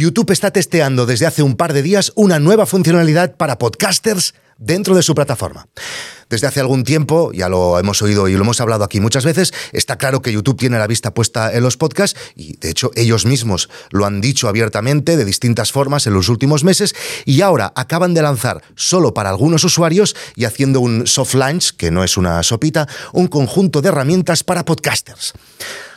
YouTube está testeando desde hace un par de días una nueva funcionalidad para podcasters dentro de su plataforma. Desde hace algún tiempo, ya lo hemos oído y lo hemos hablado aquí muchas veces, está claro que YouTube tiene la vista puesta en los podcasts y de hecho ellos mismos lo han dicho abiertamente de distintas formas en los últimos meses y ahora acaban de lanzar solo para algunos usuarios y haciendo un soft launch, que no es una sopita, un conjunto de herramientas para podcasters.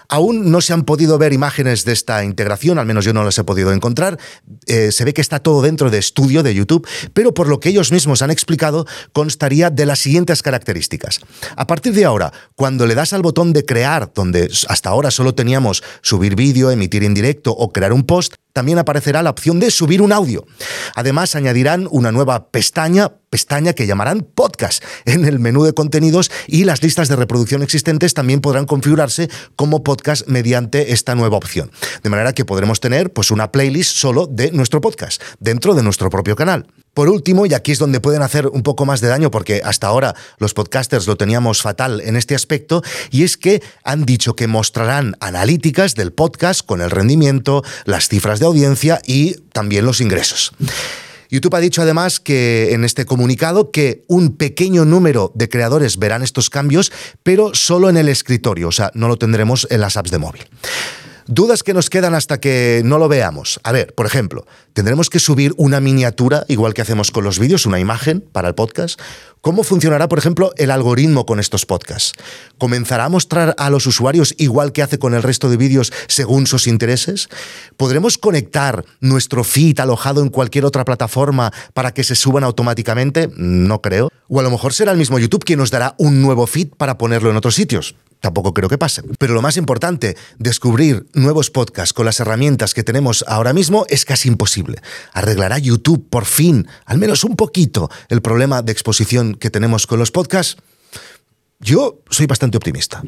Aún no se han podido ver imágenes de esta integración, al menos yo no las he podido encontrar. Eh, se ve que está todo dentro de estudio de YouTube, pero por lo que ellos mismos han explicado, constaría de las siguientes características. A partir de ahora, cuando le das al botón de crear, donde hasta ahora solo teníamos subir vídeo, emitir en directo o crear un post, también aparecerá la opción de subir un audio. Además, añadirán una nueva pestaña, pestaña que llamarán podcast en el menú de contenidos y las listas de reproducción existentes también podrán configurarse como podcast mediante esta nueva opción. De manera que podremos tener pues, una playlist solo de nuestro podcast dentro de nuestro propio canal. Por último, y aquí es donde pueden hacer un poco más de daño, porque hasta ahora los podcasters lo teníamos fatal en este aspecto, y es que han dicho que mostrarán analíticas del podcast con el rendimiento, las cifras de audiencia y también los ingresos. YouTube ha dicho además que en este comunicado que un pequeño número de creadores verán estos cambios, pero solo en el escritorio, o sea, no lo tendremos en las apps de móvil. Dudas que nos quedan hasta que no lo veamos. A ver, por ejemplo, ¿tendremos que subir una miniatura, igual que hacemos con los vídeos, una imagen para el podcast? ¿Cómo funcionará, por ejemplo, el algoritmo con estos podcasts? ¿Comenzará a mostrar a los usuarios igual que hace con el resto de vídeos según sus intereses? ¿Podremos conectar nuestro feed alojado en cualquier otra plataforma para que se suban automáticamente? No creo. O a lo mejor será el mismo YouTube quien nos dará un nuevo feed para ponerlo en otros sitios. Tampoco creo que pase. Pero lo más importante, descubrir nuevos podcasts con las herramientas que tenemos ahora mismo es casi imposible. ¿Arreglará YouTube por fin, al menos un poquito, el problema de exposición que tenemos con los podcasts? Yo soy bastante optimista.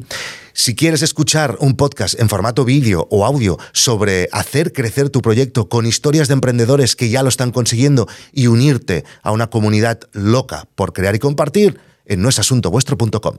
Si quieres escuchar un podcast en formato vídeo o audio sobre hacer crecer tu proyecto con historias de emprendedores que ya lo están consiguiendo y unirte a una comunidad loca por crear y compartir, en noesasuntovuestro.com.